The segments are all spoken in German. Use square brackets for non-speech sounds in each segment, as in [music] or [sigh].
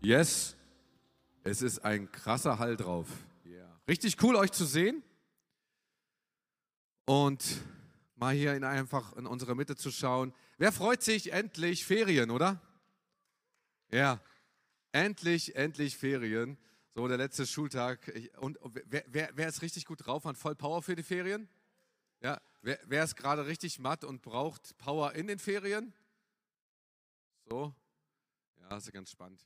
Yes, es ist ein krasser Hall drauf. Yeah. Richtig cool, euch zu sehen. Und mal hier in einfach in unsere Mitte zu schauen. Wer freut sich endlich Ferien, oder? Ja, endlich, endlich Ferien. So, der letzte Schultag. Und wer, wer, wer ist richtig gut drauf, hat voll Power für die Ferien? Ja, wer, wer ist gerade richtig matt und braucht Power in den Ferien? So, ja, ist ja ganz spannend.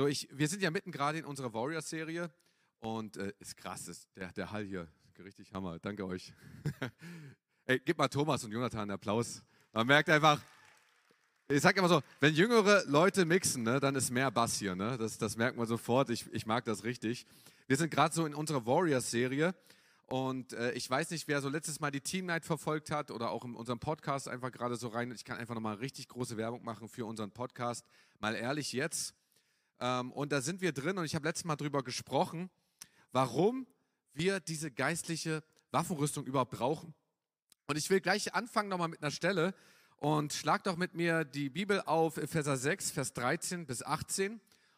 So, ich, wir sind ja mitten gerade in unserer Warrior-Serie und äh, ist krass, ist der, der Hall hier, richtig Hammer. Danke euch. [laughs] Ey, gib mal Thomas und Jonathan einen Applaus. Man merkt einfach, ich sage immer so, wenn jüngere Leute mixen, ne, dann ist mehr Bass hier. Ne? Das, das merkt man sofort. Ich, ich mag das richtig. Wir sind gerade so in unserer Warriors-Serie. Und äh, ich weiß nicht, wer so letztes Mal die Team Night verfolgt hat oder auch in unserem Podcast einfach gerade so rein. Ich kann einfach nochmal richtig große Werbung machen für unseren Podcast. Mal ehrlich jetzt. Ähm, und da sind wir drin und ich habe letztes Mal darüber gesprochen, warum wir diese geistliche Waffenrüstung überhaupt brauchen. Und ich will gleich anfangen nochmal mit einer Stelle und schlag doch mit mir die Bibel auf, Epheser 6, Vers 13 bis 18.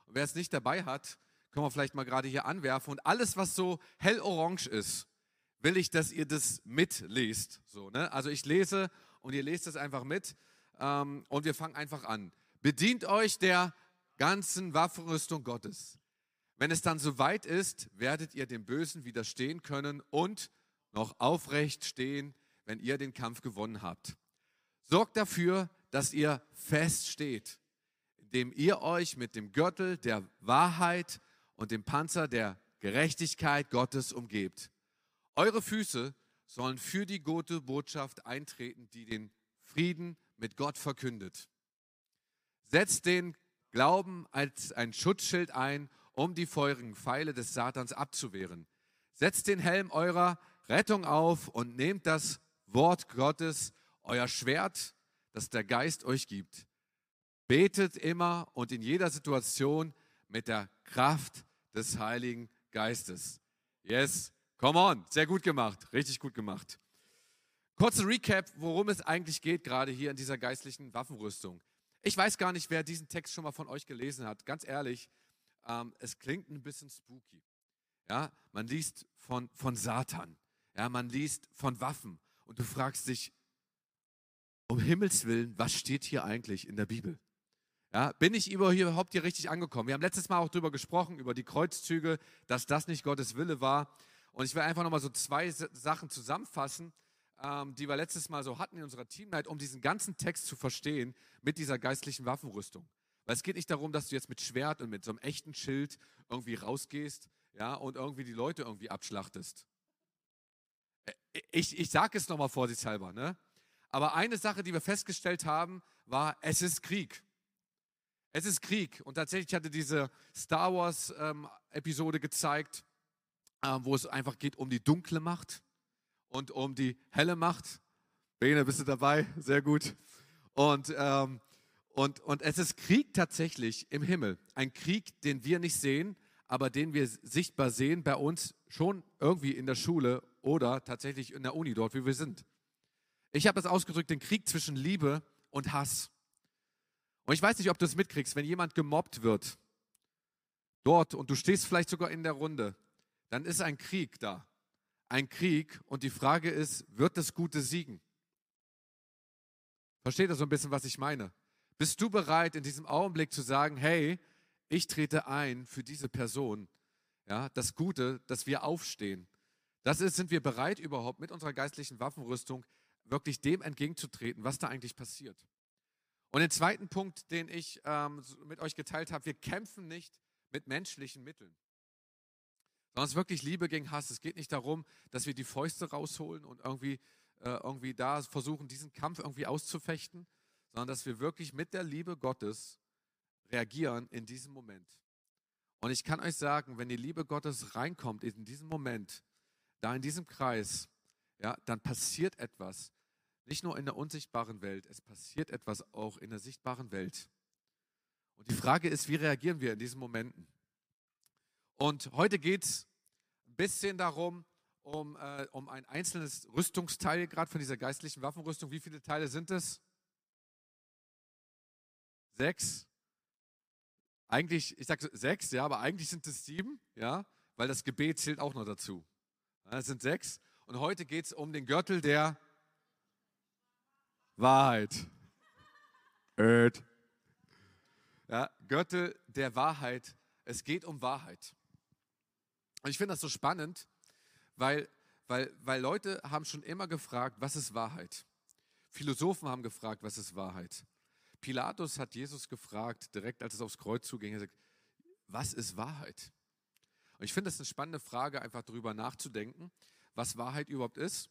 Und wer es nicht dabei hat, können wir vielleicht mal gerade hier anwerfen. Und alles, was so hellorange ist, will ich, dass ihr das mitlest. So, ne? Also ich lese und ihr lest es einfach mit. Ähm, und wir fangen einfach an. Bedient euch der ganzen Waffenrüstung Gottes. Wenn es dann soweit ist, werdet ihr dem Bösen widerstehen können und noch aufrecht stehen, wenn ihr den Kampf gewonnen habt. Sorgt dafür, dass ihr fest steht, indem ihr euch mit dem Gürtel der Wahrheit und dem Panzer der Gerechtigkeit Gottes umgebt. Eure Füße sollen für die gute Botschaft eintreten, die den Frieden mit Gott verkündet. Setzt den Glauben als ein Schutzschild ein, um die feurigen Pfeile des Satans abzuwehren. Setzt den Helm eurer Rettung auf und nehmt das Wort Gottes, euer Schwert, das der Geist euch gibt. Betet immer und in jeder Situation mit der Kraft des Heiligen Geistes. Yes, come on, sehr gut gemacht, richtig gut gemacht. Kurzer Recap, worum es eigentlich geht, gerade hier in dieser geistlichen Waffenrüstung. Ich weiß gar nicht, wer diesen Text schon mal von euch gelesen hat. Ganz ehrlich, ähm, es klingt ein bisschen spooky. Ja, man liest von, von Satan. Ja, man liest von Waffen. Und du fragst dich, um Himmels Willen, was steht hier eigentlich in der Bibel? Ja, bin ich überhaupt hier richtig angekommen? Wir haben letztes Mal auch darüber gesprochen, über die Kreuzzüge, dass das nicht Gottes Wille war. Und ich will einfach nochmal so zwei Sachen zusammenfassen, ähm, die wir letztes Mal so hatten in unserer Teamnight, um diesen ganzen Text zu verstehen mit dieser geistlichen Waffenrüstung. Weil es geht nicht darum, dass du jetzt mit Schwert und mit so einem echten Schild irgendwie rausgehst ja, und irgendwie die Leute irgendwie abschlachtest. Ich, ich sage es nochmal vorsichtshalber. Ne? Aber eine Sache, die wir festgestellt haben, war, es ist Krieg. Es ist Krieg. Und tatsächlich hatte diese Star Wars-Episode ähm, gezeigt, ähm, wo es einfach geht um die dunkle Macht und um die helle Macht. Bene, bist du dabei? Sehr gut. Und, ähm, und, und es ist Krieg tatsächlich im Himmel. Ein Krieg, den wir nicht sehen, aber den wir sichtbar sehen bei uns schon irgendwie in der Schule oder tatsächlich in der Uni, dort, wie wir sind. Ich habe das ausgedrückt, den Krieg zwischen Liebe und Hass. Und ich weiß nicht, ob du es mitkriegst, wenn jemand gemobbt wird, dort und du stehst vielleicht sogar in der Runde, dann ist ein Krieg da ein Krieg und die Frage ist, wird das Gute siegen? Versteht ihr so ein bisschen, was ich meine? Bist du bereit, in diesem Augenblick zu sagen, hey, ich trete ein für diese Person, ja, das Gute, dass wir aufstehen. Das ist, sind wir bereit überhaupt mit unserer geistlichen Waffenrüstung wirklich dem entgegenzutreten, was da eigentlich passiert. Und den zweiten Punkt, den ich ähm, mit euch geteilt habe, wir kämpfen nicht mit menschlichen Mitteln sondern es ist wirklich Liebe gegen Hass. Es geht nicht darum, dass wir die Fäuste rausholen und irgendwie, äh, irgendwie da versuchen, diesen Kampf irgendwie auszufechten, sondern dass wir wirklich mit der Liebe Gottes reagieren in diesem Moment. Und ich kann euch sagen, wenn die Liebe Gottes reinkommt in diesem Moment, da in diesem Kreis, ja, dann passiert etwas. Nicht nur in der unsichtbaren Welt, es passiert etwas auch in der sichtbaren Welt. Und die Frage ist, wie reagieren wir in diesen Momenten? Und heute geht es ein bisschen darum, um, äh, um ein einzelnes Rüstungsteil, gerade von dieser geistlichen Waffenrüstung. Wie viele Teile sind es? Sechs. eigentlich, ich sage sechs, ja, aber eigentlich sind es sieben, ja, weil das Gebet zählt auch noch dazu. Es sind sechs. Und heute geht es um den Gürtel der Wahrheit. Ja, Gürtel der Wahrheit. Es geht um Wahrheit. Und ich finde das so spannend, weil, weil, weil Leute haben schon immer gefragt, was ist Wahrheit? Philosophen haben gefragt, was ist Wahrheit? Pilatus hat Jesus gefragt, direkt als es aufs Kreuz zuging, er sagt, was ist Wahrheit? Und ich finde das eine spannende Frage, einfach darüber nachzudenken, was Wahrheit überhaupt ist.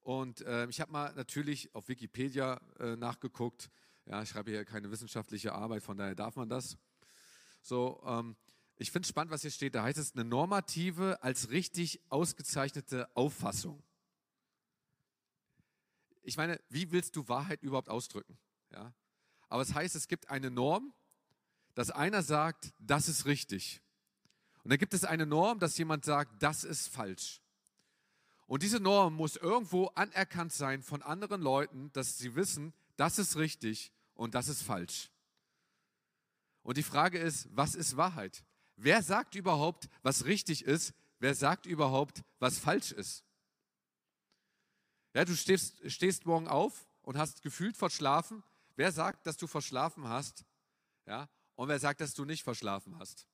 Und äh, ich habe mal natürlich auf Wikipedia äh, nachgeguckt. Ja, ich schreibe hier keine wissenschaftliche Arbeit, von daher darf man das. So, ähm, ich finde es spannend, was hier steht. Da heißt es eine normative als richtig ausgezeichnete Auffassung. Ich meine, wie willst du Wahrheit überhaupt ausdrücken? Ja? Aber es heißt, es gibt eine Norm, dass einer sagt, das ist richtig. Und dann gibt es eine Norm, dass jemand sagt, das ist falsch. Und diese Norm muss irgendwo anerkannt sein von anderen Leuten, dass sie wissen, das ist richtig und das ist falsch. Und die Frage ist, was ist Wahrheit? Wer sagt überhaupt, was richtig ist? Wer sagt überhaupt, was falsch ist? Ja, du stehst, stehst morgen auf und hast gefühlt verschlafen. Wer sagt, dass du verschlafen hast? Ja, und wer sagt, dass du nicht verschlafen hast?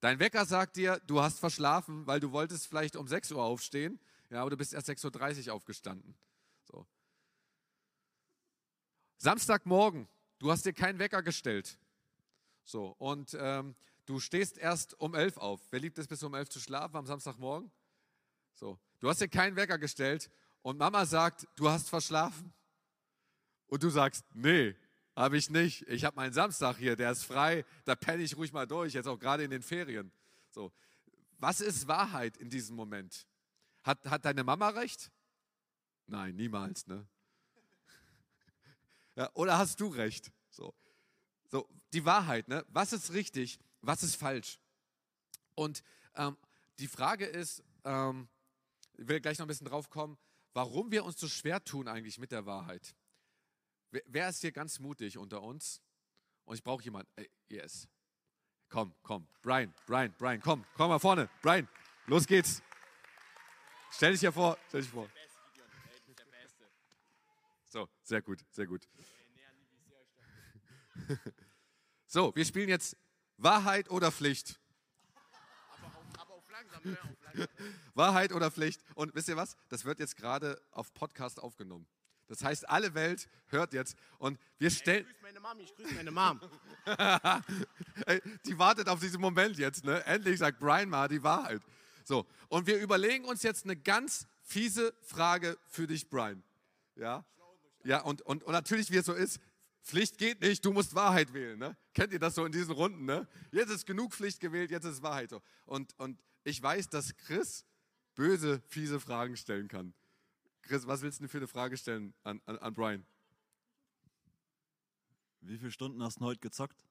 Dein Wecker sagt dir, du hast verschlafen, weil du wolltest vielleicht um 6 Uhr aufstehen, ja, aber du bist erst 6.30 Uhr aufgestanden. So. Samstagmorgen, du hast dir keinen Wecker gestellt. So, und ähm, du stehst erst um 11 auf. Wer liebt es, bis um 11 zu schlafen am Samstagmorgen? So, du hast dir keinen Wecker gestellt und Mama sagt, du hast verschlafen. Und du sagst, nee, habe ich nicht. Ich habe meinen Samstag hier, der ist frei, da penne ich ruhig mal durch, jetzt auch gerade in den Ferien. So. Was ist Wahrheit in diesem Moment? Hat, hat deine Mama recht? Nein, niemals, ne? [laughs] Ja, oder hast du recht? So. so, die Wahrheit, ne? Was ist richtig, was ist falsch? Und ähm, die Frage ist, ähm, ich will gleich noch ein bisschen drauf kommen, warum wir uns so schwer tun eigentlich mit der Wahrheit. Wer, wer ist hier ganz mutig unter uns? Und ich brauche jemanden. Äh, yes. Komm, komm. Brian, Brian, Brian, komm, komm mal vorne. Brian, los geht's. Stell dich hier vor. Stell dich vor. So, sehr gut, sehr gut. [laughs] So, wir spielen jetzt Wahrheit oder Pflicht. Aber auf, langsam, ne? auf langsam. Wahrheit oder Pflicht. Und wisst ihr was? Das wird jetzt gerade auf Podcast aufgenommen. Das heißt, alle Welt hört jetzt und wir stellen. Ich grüße meine Mom, ich grüße meine Mom. die wartet auf diesen Moment jetzt, ne? Endlich sagt Brian mal die Wahrheit. So, und wir überlegen uns jetzt eine ganz fiese Frage für dich, Brian. Ja? Ja, und, und, und natürlich, wie es so ist, Pflicht geht nicht, du musst Wahrheit wählen. Ne? Kennt ihr das so in diesen Runden? Ne? Jetzt ist genug Pflicht gewählt, jetzt ist Wahrheit so. Und, und ich weiß, dass Chris böse, fiese Fragen stellen kann. Chris, was willst du für eine Frage stellen an, an, an Brian? Wie viele Stunden hast du heute gezockt?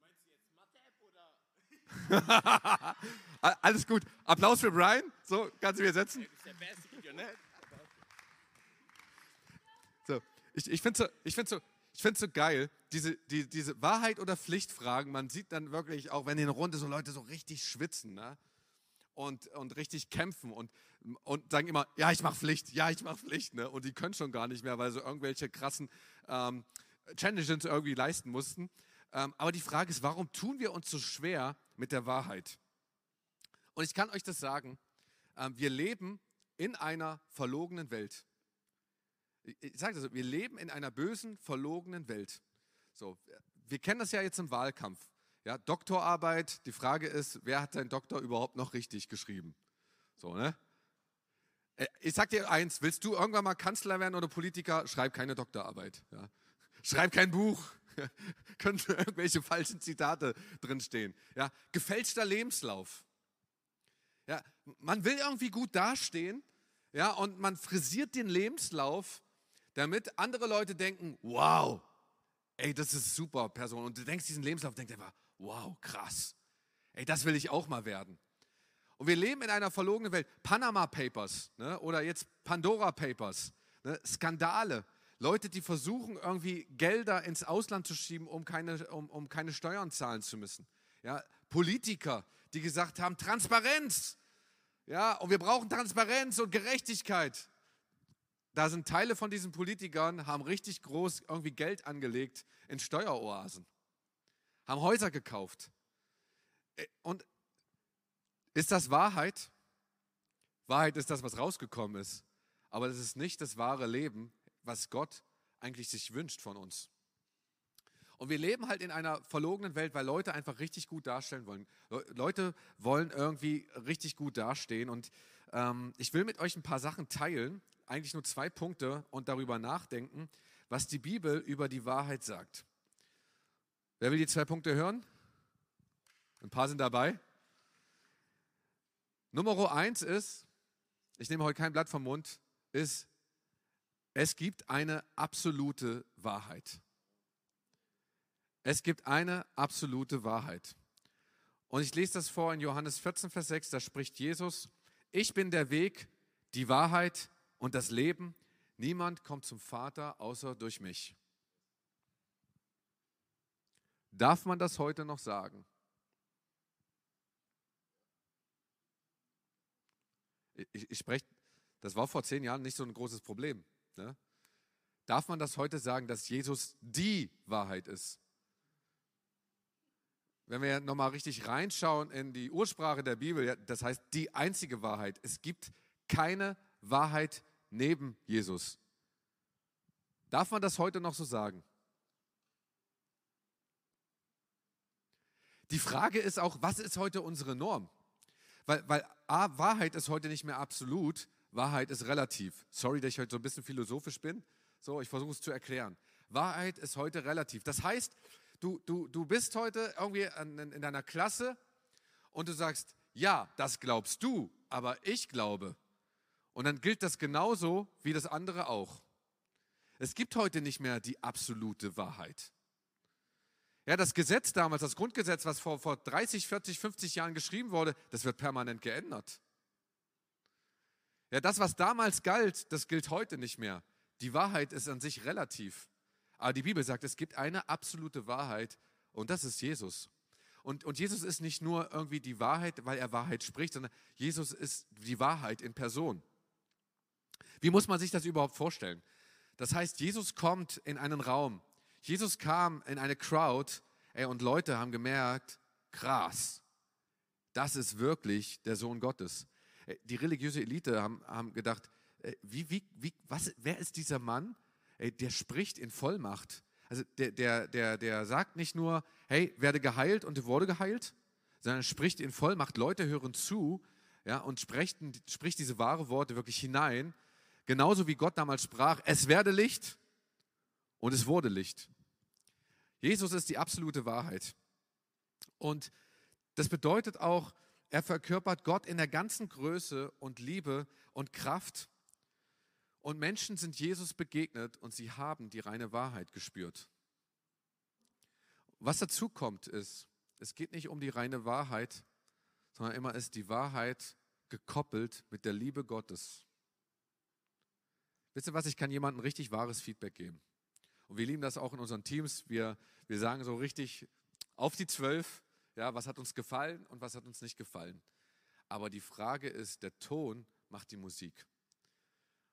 Meinst du jetzt Mathe-App oder? Alles gut. Applaus für Brian. So, kannst du mir setzen? Das ist der beste Video, ne? So, ich, ich finde es so, so, so geil, diese, die, diese Wahrheit- oder Pflichtfragen. Man sieht dann wirklich auch, wenn in Runde so Leute so richtig schwitzen. Ne? und, und richtig kämpfen und, und sagen immer, ja, ich mache Pflicht, ja, ich mache Pflicht. Ne? Und die können schon gar nicht mehr, weil sie irgendwelche krassen ähm, Challenges irgendwie leisten mussten. Ähm, aber die Frage ist, warum tun wir uns so schwer mit der Wahrheit? Und ich kann euch das sagen, ähm, wir leben in einer verlogenen Welt. Ich, sage das so, wir leben in einer bösen, verlogenen Welt. So, wir kennen das ja jetzt im Wahlkampf. Ja, Doktorarbeit, die Frage ist, wer hat seinen Doktor überhaupt noch richtig geschrieben? So, ne? Äh, ich sag dir eins, willst du irgendwann mal Kanzler werden oder Politiker? Schreib keine Doktorarbeit. Ja. Schreib kein Buch. [laughs] Können irgendwelche falschen Zitate drinstehen. Ja. Gefälschter Lebenslauf. Ja. Man will irgendwie gut dastehen ja, und man frisiert den Lebenslauf, damit andere Leute denken, wow, ey, das ist super Person. Und du denkst diesen Lebenslauf, denkst einfach, wow, krass. Ey, das will ich auch mal werden. Und wir leben in einer verlogenen Welt. Panama Papers ne? oder jetzt Pandora Papers, ne? Skandale. Leute, die versuchen, irgendwie Gelder ins Ausland zu schieben, um keine, um, um keine Steuern zahlen zu müssen. Ja, Politiker, die gesagt haben, Transparenz. Ja, und wir brauchen Transparenz und Gerechtigkeit. Da sind Teile von diesen Politikern, haben richtig groß irgendwie Geld angelegt in Steueroasen, haben Häuser gekauft. Äh, und ist das Wahrheit? Wahrheit ist das, was rausgekommen ist. Aber das ist nicht das wahre Leben, was Gott eigentlich sich wünscht von uns. Und wir leben halt in einer verlogenen Welt, weil Leute einfach richtig gut darstellen wollen. Leute wollen irgendwie richtig gut dastehen. Und ähm, ich will mit euch ein paar Sachen teilen, eigentlich nur zwei Punkte und darüber nachdenken, was die Bibel über die Wahrheit sagt. Wer will die zwei Punkte hören? Ein paar sind dabei. Nummer eins ist, ich nehme heute kein Blatt vom Mund, ist, es gibt eine absolute Wahrheit. Es gibt eine absolute Wahrheit. Und ich lese das vor in Johannes 14, Vers 6, da spricht Jesus, ich bin der Weg, die Wahrheit und das Leben. Niemand kommt zum Vater außer durch mich. Darf man das heute noch sagen? Ich, ich spreche, das war vor zehn Jahren nicht so ein großes Problem. Ne? Darf man das heute sagen, dass Jesus die Wahrheit ist? Wenn wir nochmal richtig reinschauen in die Ursprache der Bibel, das heißt die einzige Wahrheit. Es gibt keine Wahrheit neben Jesus. Darf man das heute noch so sagen? Die Frage ist auch, was ist heute unsere Norm? Weil, weil A, Wahrheit ist heute nicht mehr absolut, Wahrheit ist relativ. Sorry, dass ich heute so ein bisschen philosophisch bin. So, ich versuche es zu erklären. Wahrheit ist heute relativ. Das heißt, du, du, du bist heute irgendwie in, in deiner Klasse und du sagst, ja, das glaubst du, aber ich glaube. Und dann gilt das genauso wie das andere auch. Es gibt heute nicht mehr die absolute Wahrheit. Ja, das Gesetz damals, das Grundgesetz, was vor, vor 30, 40, 50 Jahren geschrieben wurde, das wird permanent geändert. Ja, das, was damals galt, das gilt heute nicht mehr. Die Wahrheit ist an sich relativ. Aber die Bibel sagt, es gibt eine absolute Wahrheit und das ist Jesus. Und, und Jesus ist nicht nur irgendwie die Wahrheit, weil er Wahrheit spricht, sondern Jesus ist die Wahrheit in Person. Wie muss man sich das überhaupt vorstellen? Das heißt, Jesus kommt in einen Raum. Jesus kam in eine Crowd ey, und Leute haben gemerkt, krass, das ist wirklich der Sohn Gottes. Die religiöse Elite haben, haben gedacht, wie, wie, wie, was, wer ist dieser Mann? Der spricht in Vollmacht. Also der, der, der, der sagt nicht nur, hey, werde geheilt und wurde geheilt, sondern spricht in Vollmacht. Leute hören zu ja, und sprechen, spricht diese wahre Worte wirklich hinein Genauso wie Gott damals sprach, es werde Licht und es wurde Licht. Jesus ist die absolute Wahrheit. Und das bedeutet auch, er verkörpert Gott in der ganzen Größe und Liebe und Kraft. Und Menschen sind Jesus begegnet und sie haben die reine Wahrheit gespürt. Was dazu kommt, ist, es geht nicht um die reine Wahrheit, sondern immer ist die Wahrheit gekoppelt mit der Liebe Gottes. Wisst ihr was, ich kann jemandem richtig wahres Feedback geben. Und wir lieben das auch in unseren Teams. Wir, wir sagen so richtig auf die zwölf, ja, was hat uns gefallen und was hat uns nicht gefallen. Aber die Frage ist, der Ton macht die Musik.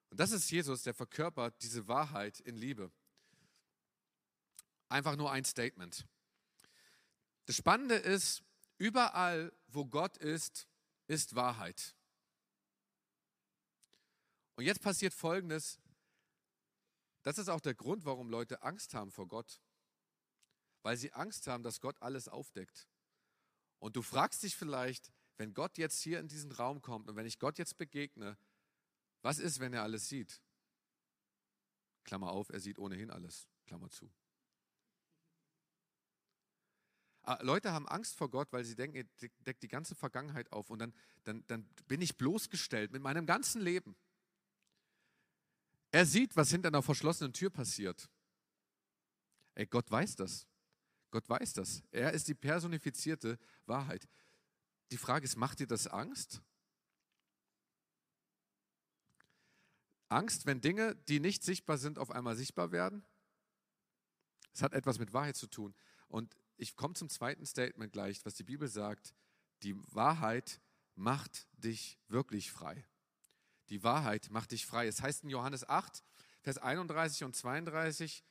Und das ist Jesus, der verkörpert diese Wahrheit in Liebe. Einfach nur ein Statement. Das Spannende ist, überall, wo Gott ist, ist Wahrheit. Und jetzt passiert Folgendes. Das ist auch der Grund, warum Leute Angst haben vor Gott. Weil sie Angst haben, dass Gott alles aufdeckt. Und du fragst dich vielleicht, wenn Gott jetzt hier in diesen Raum kommt und wenn ich Gott jetzt begegne, was ist, wenn er alles sieht? Klammer auf, er sieht ohnehin alles. Klammer zu. Ah, Leute haben Angst vor Gott, weil sie denken, er deckt die ganze Vergangenheit auf und dann, dann, dann bin ich bloßgestellt mit meinem ganzen Leben. Er sieht, was hinter einer verschlossenen Tür passiert. Ey, Gott weiß das. Gott weiß das. Er ist die personifizierte Wahrheit. Die Frage ist, macht dir das Angst? Angst, wenn Dinge, die nicht sichtbar sind, auf einmal sichtbar werden? Es hat etwas mit Wahrheit zu tun. Und ich komme zum zweiten Statement gleich, was die Bibel sagt. Die Wahrheit macht dich wirklich frei. Die Wahrheit macht dich frei. Es heißt in Johannes 8, Vers 31 und 32,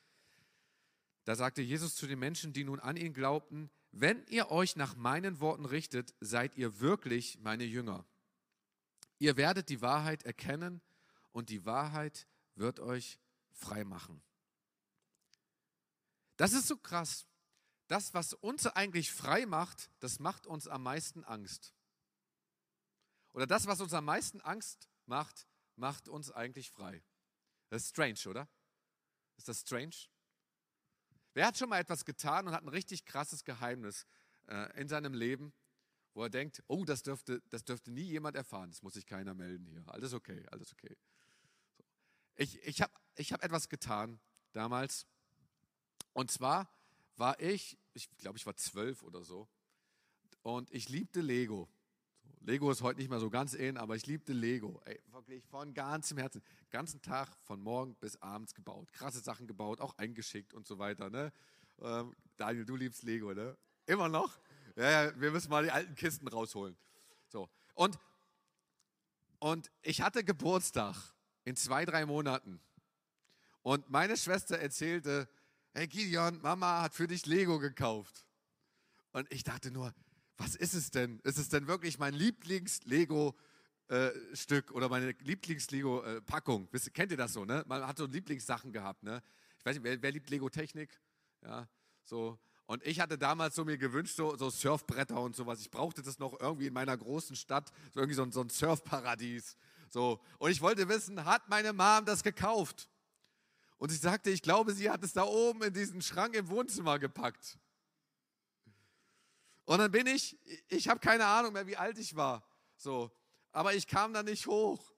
da sagte Jesus zu den Menschen, die nun an ihn glaubten, wenn ihr euch nach meinen Worten richtet, seid ihr wirklich meine Jünger. Ihr werdet die Wahrheit erkennen und die Wahrheit wird euch frei machen. Das ist so krass. Das, was uns eigentlich frei macht, das macht uns am meisten Angst. Oder das, was uns am meisten Angst macht, macht uns eigentlich frei. Das ist strange, oder? Ist das strange? Wer hat schon mal etwas getan und hat ein richtig krasses Geheimnis äh, in seinem Leben, wo er denkt, oh, das dürfte, das dürfte nie jemand erfahren, das muss sich keiner melden hier. Alles okay, alles okay. So. Ich, ich habe ich hab etwas getan damals. Und zwar war ich, ich glaube, ich war zwölf oder so, und ich liebte Lego. Lego ist heute nicht mehr so ganz in, aber ich liebte Lego. Ey, wirklich von ganzem Herzen. Ganzen Tag von morgen bis abends gebaut. Krasse Sachen gebaut, auch eingeschickt und so weiter. Ne? Ähm, Daniel, du liebst Lego, ne? Immer noch? Ja, ja, wir müssen mal die alten Kisten rausholen. So. Und, und ich hatte Geburtstag in zwei, drei Monaten. Und meine Schwester erzählte, hey Gideon, Mama hat für dich Lego gekauft. Und ich dachte nur, was ist es denn? Ist es denn wirklich mein Lieblings-Lego-Stück oder meine Lieblings-Lego-Packung? Kennt ihr das so, ne? Man hat so Lieblingssachen gehabt, ne? Ich weiß nicht, wer, wer liebt Lego-Technik? Ja, so. Und ich hatte damals so mir gewünscht, so, so, Surfbretter und sowas. Ich brauchte das noch irgendwie in meiner großen Stadt, so irgendwie so ein, so ein Surfparadies. So. Und ich wollte wissen, hat meine Mom das gekauft? Und ich sagte, ich glaube, sie hat es da oben in diesen Schrank im Wohnzimmer gepackt. Und dann bin ich, ich habe keine Ahnung mehr, wie alt ich war. So, aber ich kam da nicht hoch.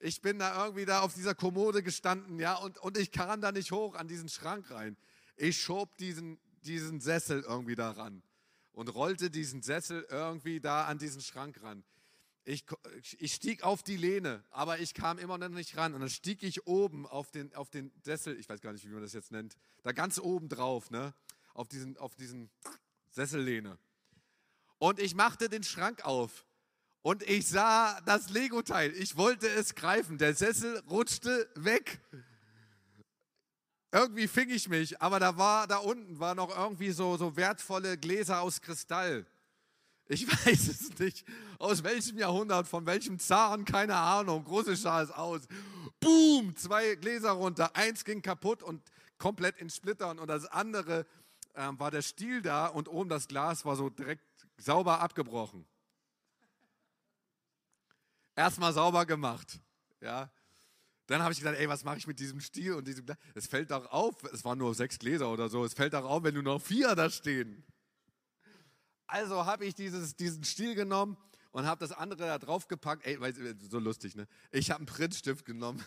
Ich bin da irgendwie da auf dieser Kommode gestanden, ja, und, und ich kam da nicht hoch an diesen Schrank rein. Ich schob diesen, diesen Sessel irgendwie da ran und rollte diesen Sessel irgendwie da an diesen Schrank ran. Ich, ich stieg auf die Lehne, aber ich kam immer noch nicht ran. Und dann stieg ich oben auf den, auf den Sessel, ich weiß gar nicht, wie man das jetzt nennt, da ganz oben drauf, ne? Auf diesen, auf diesen Sessellehne. Und ich machte den Schrank auf und ich sah das Lego-Teil. Ich wollte es greifen. Der Sessel rutschte weg. Irgendwie fing ich mich, aber da war da unten war noch irgendwie so, so wertvolle Gläser aus Kristall. Ich [laughs] weiß es nicht, aus welchem Jahrhundert, von welchem Zahn, keine Ahnung. Große Schar ist aus. Boom, zwei Gläser runter. Eins ging kaputt und komplett in Splittern und das andere ähm, war der Stiel da und oben das Glas war so direkt sauber abgebrochen. Erstmal sauber gemacht. Ja. Dann habe ich gedacht, ey, was mache ich mit diesem Stiel und diesem? Es fällt doch auf, es waren nur sechs Gläser oder so, es fällt doch auf, wenn nur noch vier da stehen. Also habe ich dieses, diesen Stiel genommen und habe das andere da drauf gepackt. Ey, so lustig, ne? Ich habe einen Printstift genommen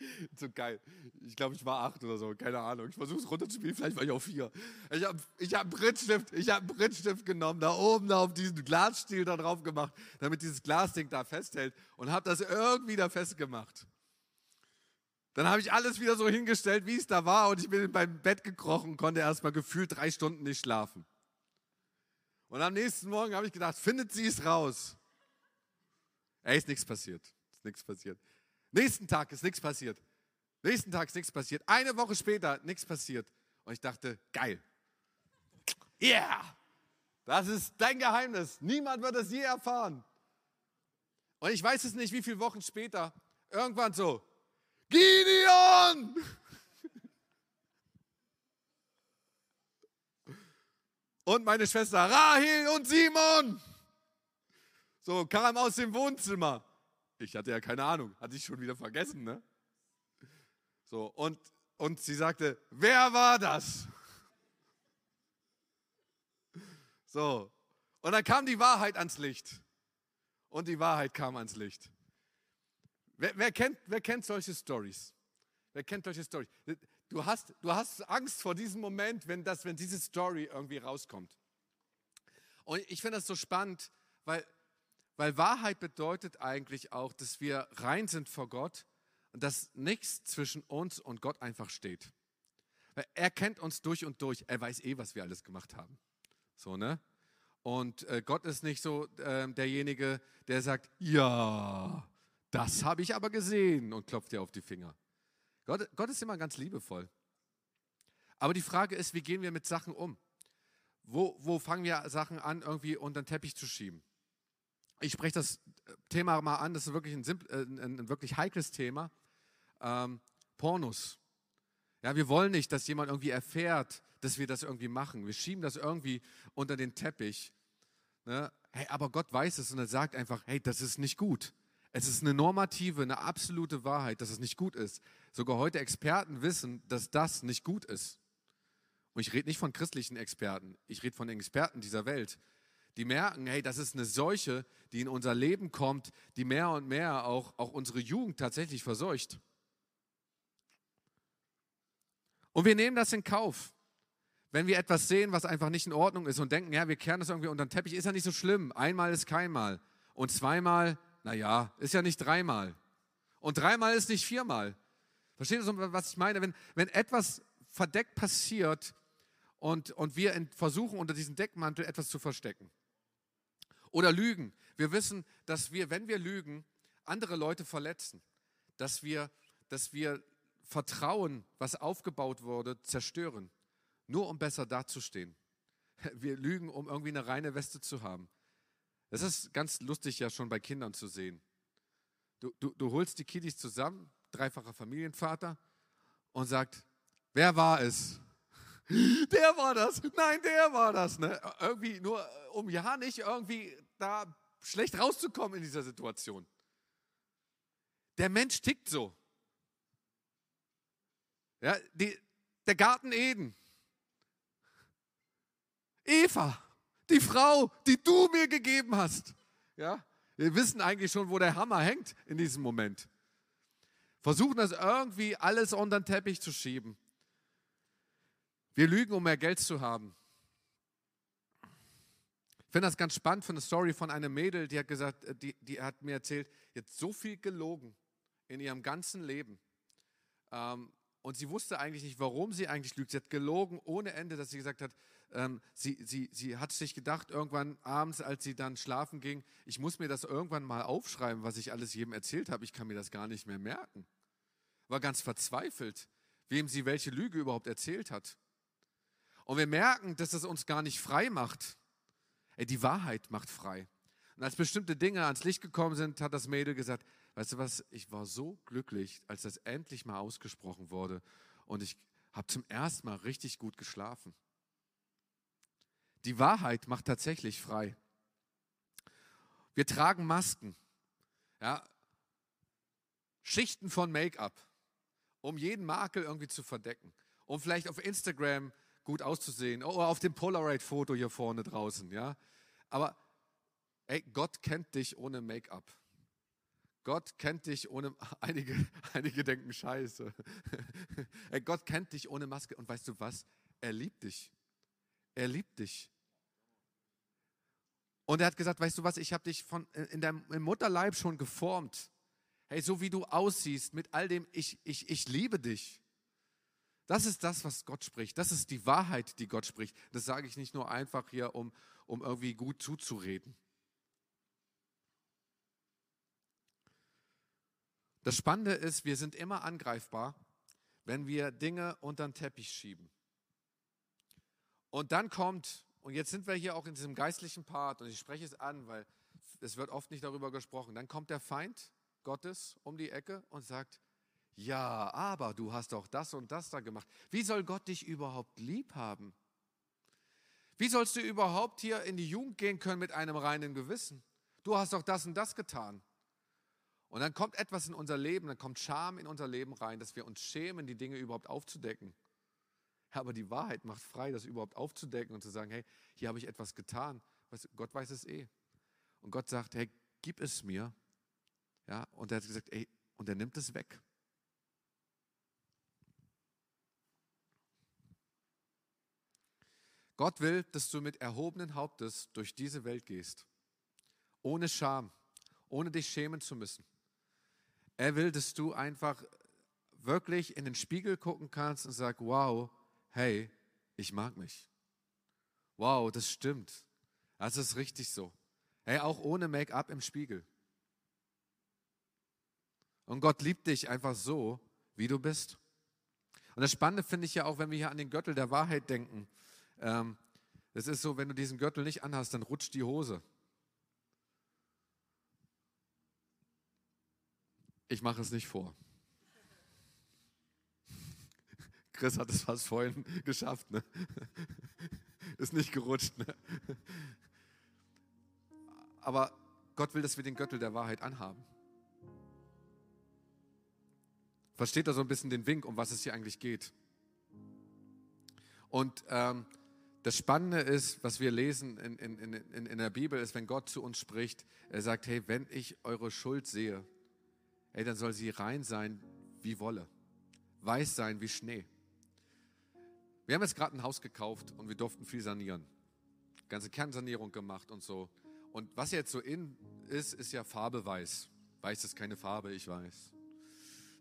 [laughs] so geil. Ich glaube, ich war acht oder so, keine Ahnung. Ich versuche es runterzuspielen, vielleicht war ich auch vier. Ich habe ich hab einen Brittstift, ich einen Brittstift genommen, da oben da auf diesen Glasstiel da drauf gemacht, damit dieses Glasding da festhält und habe das irgendwie da festgemacht. Dann habe ich alles wieder so hingestellt, wie es da war und ich bin beim Bett gekrochen, konnte erst mal gefühlt drei Stunden nicht schlafen. Und am nächsten Morgen habe ich gedacht, findet sie es raus. Ey, ist nichts passiert. Ist nichts passiert. Nächsten Tag ist nichts passiert. Nächsten Tag ist nichts passiert. Eine Woche später nichts passiert. Und ich dachte, geil. Yeah! Das ist dein Geheimnis. Niemand wird es je erfahren. Und ich weiß es nicht, wie viele Wochen später, irgendwann so, Gideon! [laughs] Und meine Schwester Rahel und Simon. So kam aus dem Wohnzimmer. Ich hatte ja keine Ahnung, hatte ich schon wieder vergessen, ne? So, und, und sie sagte, wer war das? So, und dann kam die Wahrheit ans Licht. Und die Wahrheit kam ans Licht. Wer, wer kennt, wer kennt solche Stories? Wer kennt solche Stories? Du hast, du hast Angst vor diesem Moment, wenn, das, wenn diese Story irgendwie rauskommt. Und ich finde das so spannend, weil Weil Wahrheit bedeutet eigentlich auch, dass wir rein sind vor Gott und dass nichts zwischen uns und Gott einfach steht. Weil er kennt uns durch und durch. Er weiß eh, was wir alles gemacht haben. So, ne? Und äh, Gott ist nicht so äh, derjenige, der sagt, ja, das habe ich aber gesehen und klopft dir auf die Finger. Gott, Gott ist immer ganz liebevoll. Aber die Frage ist, wie gehen wir mit Sachen um? Wo, wo fangen wir Sachen an, irgendwie unter den Teppich zu schieben? Ich spreche das äh, Thema mal an, das ist wirklich ein, äh, ein, ein wirklich heikles Thema. Ähm, Pornos. Ja, wir wollen nicht, dass jemand irgendwie erfährt, dass wir das irgendwie machen. Wir schieben das irgendwie unter den Teppich. Ne? Hey, aber Gott weiß es und er sagt einfach, hey, das ist nicht gut. Es ist eine normative, eine absolute Wahrheit, dass es nicht gut ist. Sogar heute Experten wissen, dass das nicht gut ist. Und ich rede nicht von christlichen Experten, ich rede von Experten dieser Welt. Die merken, hey, das ist eine Seuche, die in unser Leben kommt, die mehr und mehr auch, auch unsere Jugend tatsächlich verseucht. Und wir nehmen das in Kauf. Wenn wir etwas sehen, was einfach nicht in Ordnung ist und denken, ja, wir kehren das irgendwie unter den Teppich, ist ja nicht so schlimm. Einmal ist keinmal. Und zweimal, naja, ist ja nicht dreimal. Und dreimal ist nicht viermal. Versteht ihr, was ich meine? Wenn, wenn etwas verdeckt passiert und, und wir versuchen, unter diesem Deckmantel etwas zu verstecken. Oder lügen. Wir wissen, dass wir, wenn wir lügen, andere Leute verletzen. Dass wir, dass wir Vertrauen, was aufgebaut wurde, zerstören. Nur um besser dazustehen. [laughs] Wir lügen, um irgendwie eine reine Weste zu haben. Das ist ganz lustig ja schon bei Kindern zu sehen. Du, du, du holst die Kiddies zusammen, dreifacher Familienvater, und sagt, wer war es? Der war das. Nein, der war das. Ne? Irgendwie nur, um ja nicht irgendwie da schlecht rauszukommen in dieser Situation. Der Mensch tickt so. Ja, die, der Garten Eden. Eva, die Frau, die du mir gegeben hast. Ja, wir wissen eigentlich schon, wo der Hammer hängt in diesem Moment. Versuchen das irgendwie alles unter den Teppich zu schieben. Wir lügen, um mehr Geld zu haben. Ich finde das ganz spannend für eine Story von einem Mädel, die hat gesagt, äh, die, die hat mir erzählt, jetzt so viel gelogen in ihrem ganzen Leben. Ähm, und sie wusste eigentlich nicht, warum sie eigentlich lügt. Sie hat gelogen ohne Ende, dass sie gesagt hat, ähm, sie, sie, sie hat sich gedacht, irgendwann abends, als sie dann schlafen ging, ich muss mir das irgendwann mal aufschreiben, was ich alles jedem erzählt habe. Ich kann mir das gar nicht mehr merken. War ganz verzweifelt, wem sie welche Lüge überhaupt erzählt hat. Und wir merken, dass es uns gar nicht frei macht. Ey, die Wahrheit macht frei. Und als bestimmte Dinge ans Licht gekommen sind, hat das Mädel gesagt, weißt du was, ich war so glücklich, als das endlich mal ausgesprochen wurde. Und ich habe zum ersten Mal richtig gut geschlafen. Die Wahrheit macht tatsächlich frei. Wir tragen Masken, ja, Schichten von Make-up, um jeden Makel irgendwie zu verdecken, um vielleicht auf Instagram gut auszusehen oder auf dem Polaroid-Foto hier vorne draußen, ja. Aber ey, Gott kennt dich ohne Make-up. Gott kennt dich ohne, [laughs] einige, einige denken Scheiße. [laughs] ey, Gott kennt dich ohne Maske und weißt du was? Er liebt dich. Er liebt dich. Und er hat gesagt, weißt du was, ich habe dich von, in deinem im Mutterleib schon geformt. Hey, so wie du aussiehst, mit all dem, ich, ich, ich liebe dich. Das ist das, was Gott spricht. Das ist die Wahrheit, die Gott spricht. Das sage ich nicht nur einfach hier, um, um irgendwie gut zuzureden. Das Spannende ist, wir sind immer angreifbar, wenn wir Dinge unter den Teppich schieben. Und dann kommt, und jetzt sind wir hier auch in diesem geistlichen Part, und ich spreche es an, weil es wird oft nicht darüber gesprochen, dann kommt der Feind Gottes um die Ecke und sagt, ja, aber du hast doch das und das da gemacht. Wie soll Gott dich überhaupt lieb haben? Wie sollst du überhaupt hier in die Jugend gehen können mit einem reinen Gewissen? Du hast doch das und das getan. Und dann kommt etwas in unser Leben, dann kommt Scham in unser Leben rein, dass wir uns schämen, die Dinge überhaupt aufzudecken. Aber die Wahrheit macht frei, das überhaupt aufzudecken und zu sagen, hey, hier habe ich etwas getan. Gott weiß es eh. Und Gott sagt, hey, gib es mir. Ja, und er hat gesagt, ey, und er nimmt es weg. Gott will, dass du mit erhobenen Hauptes durch diese Welt gehst ohne Scham, ohne dich schämen zu müssen. Er will, dass du einfach wirklich in den Spiegel gucken kannst und sagst, wow, hey, ich mag mich. Wow, das stimmt. Das ist richtig so. Hey, auch ohne Make-up im Spiegel. Und Gott liebt dich einfach so, wie du bist. Und das Spannende finde ich ja auch, wenn wir hier an den Gürtel der Wahrheit denken. Ähm, es ist so, wenn du diesen Gürtel nicht anhast, dann rutscht die Hose. Ich mache es nicht vor. [laughs] Chris hat es fast vorhin [laughs] geschafft. Ne? [laughs] Ist nicht gerutscht. Ne? Aber Gott will, dass wir den Gürtel der Wahrheit anhaben. Versteht er so ein bisschen den Wink, um was es hier eigentlich geht? Und ähm, das Spannende ist, was wir lesen in, in, in, in der Bibel, ist, wenn Gott zu uns spricht, er sagt, hey, wenn ich eure Schuld sehe, hey, dann soll sie rein sein wie Wolle, weiß sein wie Schnee. Wir haben jetzt gerade ein Haus gekauft und wir durften viel sanieren. Ganze Kernsanierung gemacht und so. Und was jetzt so in ist, ist ja Farbe weiß. Weiß ist keine Farbe, ich weiß.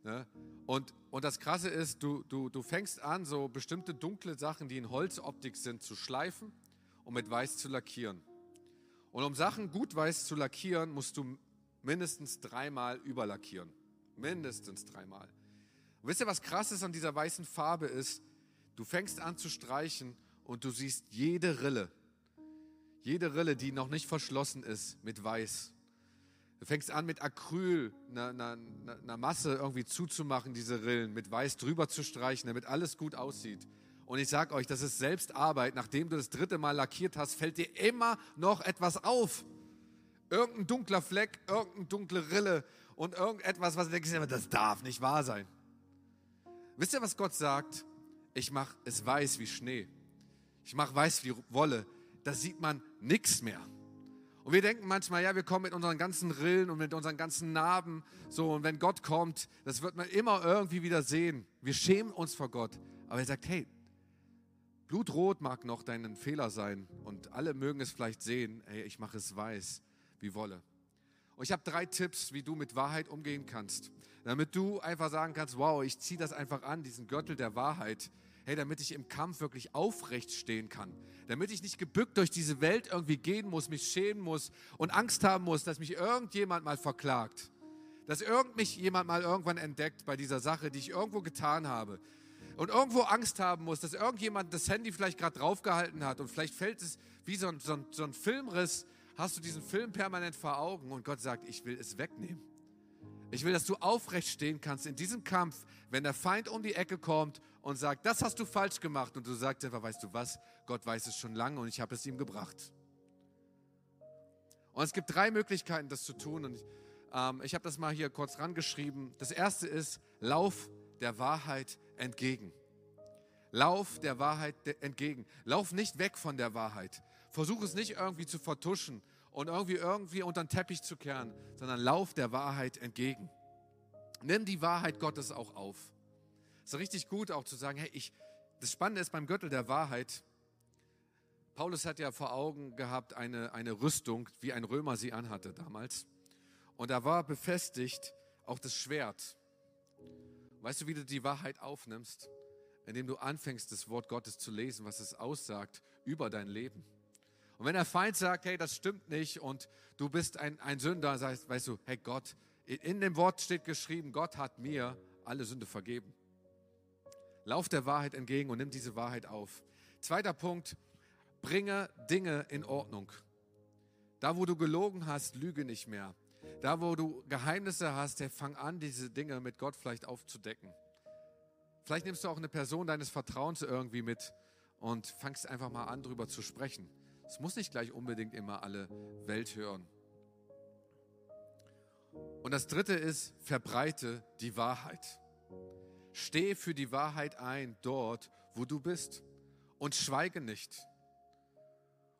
Ne? Und, und das Krasse ist, du, du, du fängst an, so bestimmte dunkle Sachen, die in Holzoptik sind, zu schleifen und mit weiß zu lackieren. Und um Sachen gut weiß zu lackieren, musst du mindestens dreimal überlackieren. Mindestens dreimal. Und wisst ihr, was krass ist an dieser weißen Farbe ist? Du fängst an zu streichen und du siehst jede Rille, jede Rille, die noch nicht verschlossen ist, mit Weiß. Du fängst an mit Acryl, einer, einer, einer Masse irgendwie zuzumachen, diese Rillen, mit Weiß drüber zu streichen, damit alles gut aussieht. Und ich sage euch, das ist Selbstarbeit. Nachdem du das dritte Mal lackiert hast, fällt dir immer noch etwas auf. Irgendein dunkler Fleck, irgendeine dunkle Rille und irgendetwas, was du denkst, das darf nicht wahr sein. Wisst ihr, was Gott sagt? ich mache es weiß wie Schnee. Ich mache weiß wie Wolle. Da sieht man nichts mehr. Und wir denken manchmal, ja, wir kommen mit unseren ganzen Rillen und mit unseren ganzen Narben. So, und wenn Gott kommt, das wird man immer irgendwie wieder sehen. Wir schämen uns vor Gott. Aber er sagt, hey, Blutrot mag noch dein Fehler sein. Und alle mögen es vielleicht sehen, hey, ich mache es weiß wie Wolle. Und ich habe drei Tipps, wie du mit Wahrheit umgehen kannst. Damit du einfach sagen kannst, wow, ich ziehe das einfach an, diesen Gürtel der Wahrheit. Hey, damit ich im Kampf wirklich aufrecht stehen kann. Damit ich nicht gebückt durch diese Welt irgendwie gehen muss, mich schämen muss und Angst haben muss, dass mich irgendjemand mal verklagt. Dass irgend mich jemand mal irgendwann entdeckt bei dieser Sache, die ich irgendwo getan habe. Und irgendwo Angst haben muss, dass irgendjemand das Handy vielleicht gerade draufgehalten hat und vielleicht fällt es wie so ein, so ein, so ein Filmriss hast du diesen Film permanent vor Augen und Gott sagt, ich will es wegnehmen. Ich will, dass du aufrecht stehen kannst in diesem Kampf, wenn der Feind um die Ecke kommt und sagt, das hast du falsch gemacht und du sagst einfach, weißt du was, Gott weiß es schon lange und ich habe es ihm gebracht. Und es gibt drei Möglichkeiten, das zu tun und ähm, ich habe das mal hier kurz rangeschrieben. Das erste ist, lauf der Wahrheit entgegen. Lauf der Wahrheit entgegen. Lauf nicht weg von der Wahrheit. Versuch es nicht irgendwie zu vertuschen und irgendwie irgendwie unter den Teppich zu kehren, sondern lauf der Wahrheit entgegen. Nimm die Wahrheit Gottes auch auf. Es ist richtig gut auch zu sagen, hey, ich, das Spannende ist beim Gürtel der Wahrheit, Paulus hat ja vor Augen gehabt eine, eine Rüstung, wie ein Römer sie anhatte damals. Und da war befestigt auch das Schwert. Weißt du, wie du die Wahrheit aufnimmst? Indem du anfängst, das Wort Gottes zu lesen, was es aussagt über dein Leben. Und wenn der Feind sagt, hey, das stimmt nicht und du bist ein, ein Sünder, sagst, weißt du, hey Gott, in dem Wort steht geschrieben, Gott hat mir alle Sünde vergeben. Lauf der Wahrheit entgegen und nimm diese Wahrheit auf. Zweiter Punkt, bringe Dinge in Ordnung. Da, wo du gelogen hast, lüge nicht mehr. Da, wo du Geheimnisse hast, hey, fang an, diese Dinge mit Gott vielleicht aufzudecken. Vielleicht nimmst du auch eine Person deines Vertrauens irgendwie mit und fangst einfach mal an, darüber zu sprechen. Es muss nicht gleich unbedingt immer alle Welt hören. Und das dritte ist, verbreite die Wahrheit. Steh für die Wahrheit ein dort, wo du bist und schweige nicht.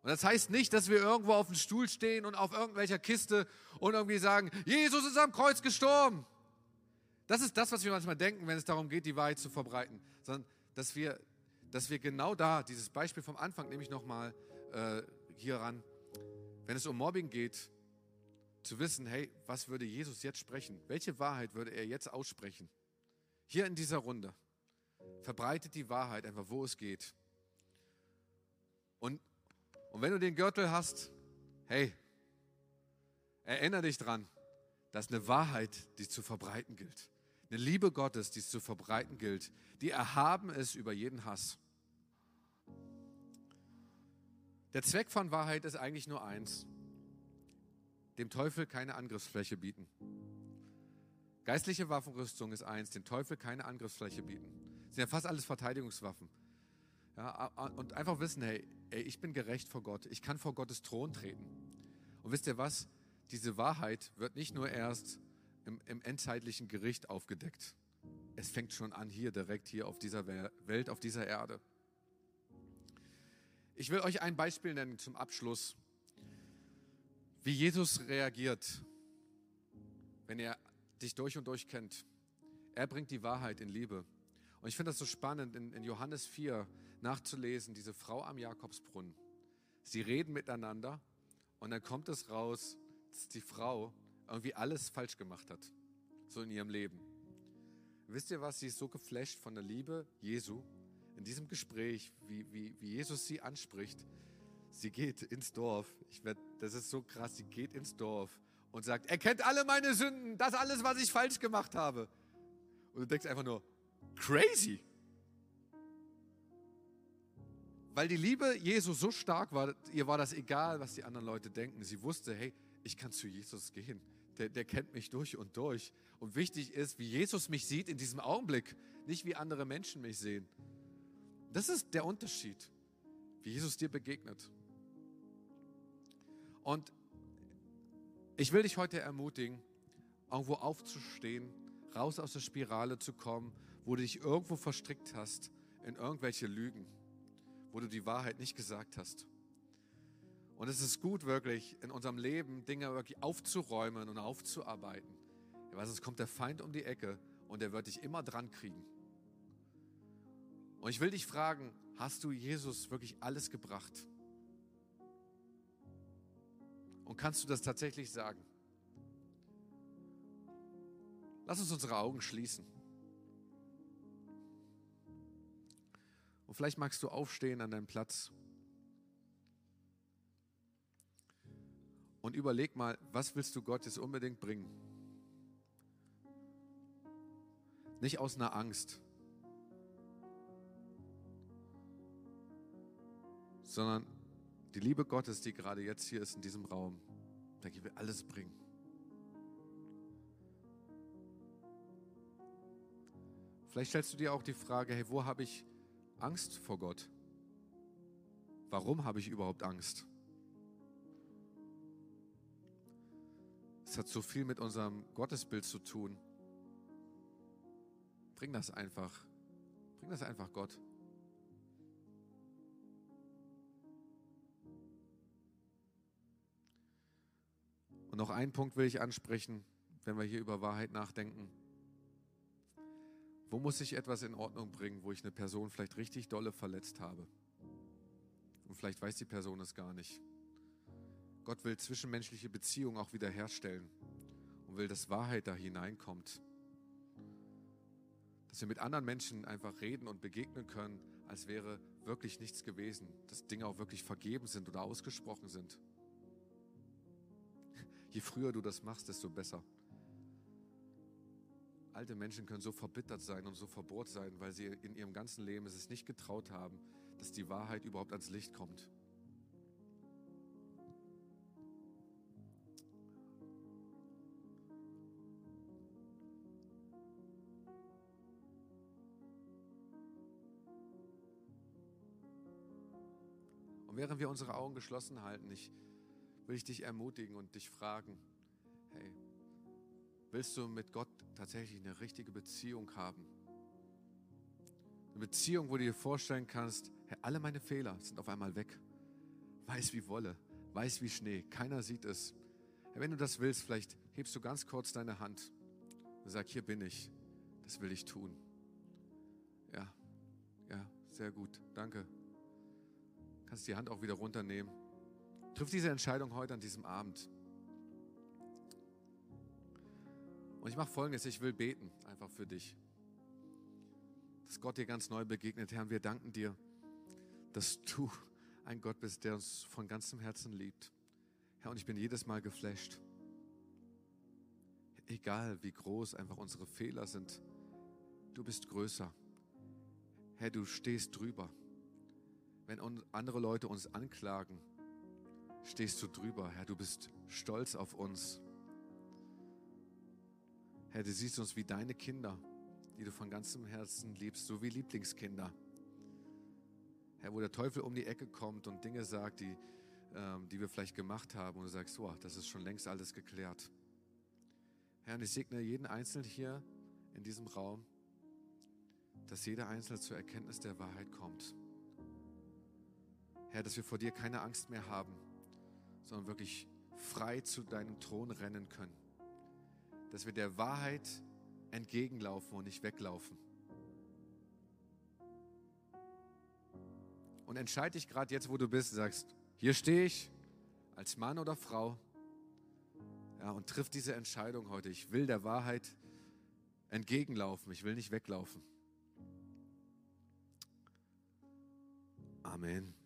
Und das heißt nicht, dass wir irgendwo auf dem Stuhl stehen und auf irgendwelcher Kiste und irgendwie sagen, Jesus ist am Kreuz gestorben. Das ist das, was wir manchmal denken, wenn es darum geht, die Wahrheit zu verbreiten. Sondern, dass wir, dass wir genau da, dieses Beispiel vom Anfang nehme ich nochmal, äh, hieran, wenn es um Mobbing geht, zu wissen, hey, was würde Jesus jetzt sprechen? Welche Wahrheit würde er jetzt aussprechen? Hier in dieser Runde. Verbreitet die Wahrheit einfach, wo es geht. Und, und wenn du den Gürtel hast, hey, erinnere dich dran, dass eine Wahrheit, die zu verbreiten gilt. Eine Liebe Gottes, die es zu verbreiten gilt, die erhaben ist über jeden Hass. Der Zweck von Wahrheit ist eigentlich nur eins, dem Teufel keine Angriffsfläche bieten. Geistliche Waffenrüstung ist eins, dem Teufel keine Angriffsfläche bieten. Das sind ja fast alles Verteidigungswaffen. Ja, und einfach wissen, hey, ey, ich bin gerecht vor Gott, ich kann vor Gottes Thron treten. Und wisst ihr was? Diese Wahrheit wird nicht nur erst im, im endzeitlichen Gericht aufgedeckt. Es fängt schon an hier, direkt hier auf dieser Welt, auf dieser Erde. Ich will euch ein Beispiel nennen zum Abschluss, wie Jesus reagiert, wenn er dich durch und durch kennt. Er bringt die Wahrheit in Liebe. Und ich finde das so spannend, in, in Johannes 4 nachzulesen, diese Frau am Jakobsbrunnen. Sie reden miteinander und dann kommt es raus, dass die Frau irgendwie alles falsch gemacht hat, so in ihrem Leben. Wisst ihr was? Sie ist so geflasht von der Liebe Jesu in diesem Gespräch, wie, wie, wie Jesus sie anspricht. Sie geht ins Dorf. Ich werd, das ist so krass. Sie geht ins Dorf und sagt: Er kennt alle meine Sünden, das alles, was ich falsch gemacht habe. Und du denkst einfach nur: Crazy. Weil die Liebe Jesu so stark war, ihr war das egal, was die anderen Leute denken. Sie wusste: Hey, ich kann zu Jesus gehen der, der kennt mich durch und durch. Und wichtig ist, wie Jesus mich sieht in diesem Augenblick, nicht wie andere Menschen mich sehen. Das ist der Unterschied, wie Jesus dir begegnet. Und ich will dich heute ermutigen, irgendwo aufzustehen, raus aus der Spirale zu kommen, wo du dich irgendwo verstrickt hast in irgendwelche Lügen, wo du die Wahrheit nicht gesagt hast. Und es ist gut, wirklich in unserem Leben Dinge wirklich aufzuräumen und aufzuarbeiten. Weil sonst kommt der Feind um die Ecke und er wird dich immer dran kriegen. Und ich will dich fragen, hast du Jesus wirklich alles gebracht? Und kannst du das tatsächlich sagen? Lass uns unsere Augen schließen. Und vielleicht magst du aufstehen an deinem Platz. und überleg mal, was willst du Gott jetzt unbedingt bringen? Nicht aus einer Angst, sondern die Liebe Gottes, die gerade jetzt hier ist in diesem Raum, da will alles bringen. Vielleicht stellst du dir auch die Frage, hey, wo habe ich Angst vor Gott? Warum habe ich überhaupt Angst? Es hat so viel mit unserem Gottesbild zu tun. Bring das einfach. Bring das einfach Gott. Noch einen Punkt will ich ansprechen, wenn wir hier über Wahrheit nachdenken. Wo muss ich etwas in Ordnung bringen, wo ich eine Person vielleicht richtig dolle verletzt habe? Und vielleicht weiß die Person es gar nicht. Gott will zwischenmenschliche Beziehungen auch wiederherstellen und will, dass Wahrheit da hineinkommt. Dass wir mit anderen Menschen einfach reden und begegnen können, als wäre wirklich nichts gewesen, dass Dinge auch wirklich vergeben sind oder ausgesprochen sind. Je früher du das machst, desto besser. Alte Menschen können so verbittert sein und so verbohrt sein, weil sie in ihrem ganzen Leben es nicht getraut haben, dass die Wahrheit überhaupt ans Licht kommt. während wir unsere Augen geschlossen halten, ich, will ich dich ermutigen und dich fragen, hey, willst du mit Gott tatsächlich eine richtige Beziehung haben? Eine Beziehung, wo du dir vorstellen kannst, hey, alle meine Fehler sind auf einmal weg. Weiß wie Wolle, weiß wie Schnee, keiner sieht es. Hey, wenn du das willst, vielleicht hebst du ganz kurz deine Hand und sag, hier bin ich, das will ich tun. Ja, ja, sehr gut, danke. Kannst die Hand auch wieder runternehmen. Triff diese Entscheidung heute an diesem Abend. Und ich mache folgendes, ich will beten, einfach für dich. Dass Gott dir ganz neu begegnet, Herr, wir danken dir, dass du ein Gott bist, der uns von ganzem Herzen liebt. Herr, und ich bin jedes Mal geflasht. Egal wie groß einfach unsere Fehler sind, du bist größer. Herr, du stehst drüber. Wenn andere Leute uns anklagen, stehst du drüber. Herr, du bist stolz auf uns. Herr, du siehst uns wie deine Kinder, die du von ganzem Herzen liebst, so wie Lieblingskinder. Herr, wo der Teufel um die Ecke kommt und Dinge sagt, die, ähm, die wir vielleicht gemacht haben und du sagst, oh, das ist schon längst alles geklärt. Herr, und ich segne jeden Einzelnen hier in diesem Raum, dass jeder Einzelne zur Erkenntnis der Wahrheit kommt. Herr, dass wir vor dir keine Angst mehr haben, sondern wirklich frei zu deinem Thron rennen können. Dass wir der Wahrheit entgegenlaufen und nicht weglaufen. Und entscheide dich gerade jetzt, wo du bist, sagst, hier stehe ich als Mann oder Frau ja, und triff diese Entscheidung heute. Ich will der Wahrheit entgegenlaufen, ich will nicht weglaufen. Amen.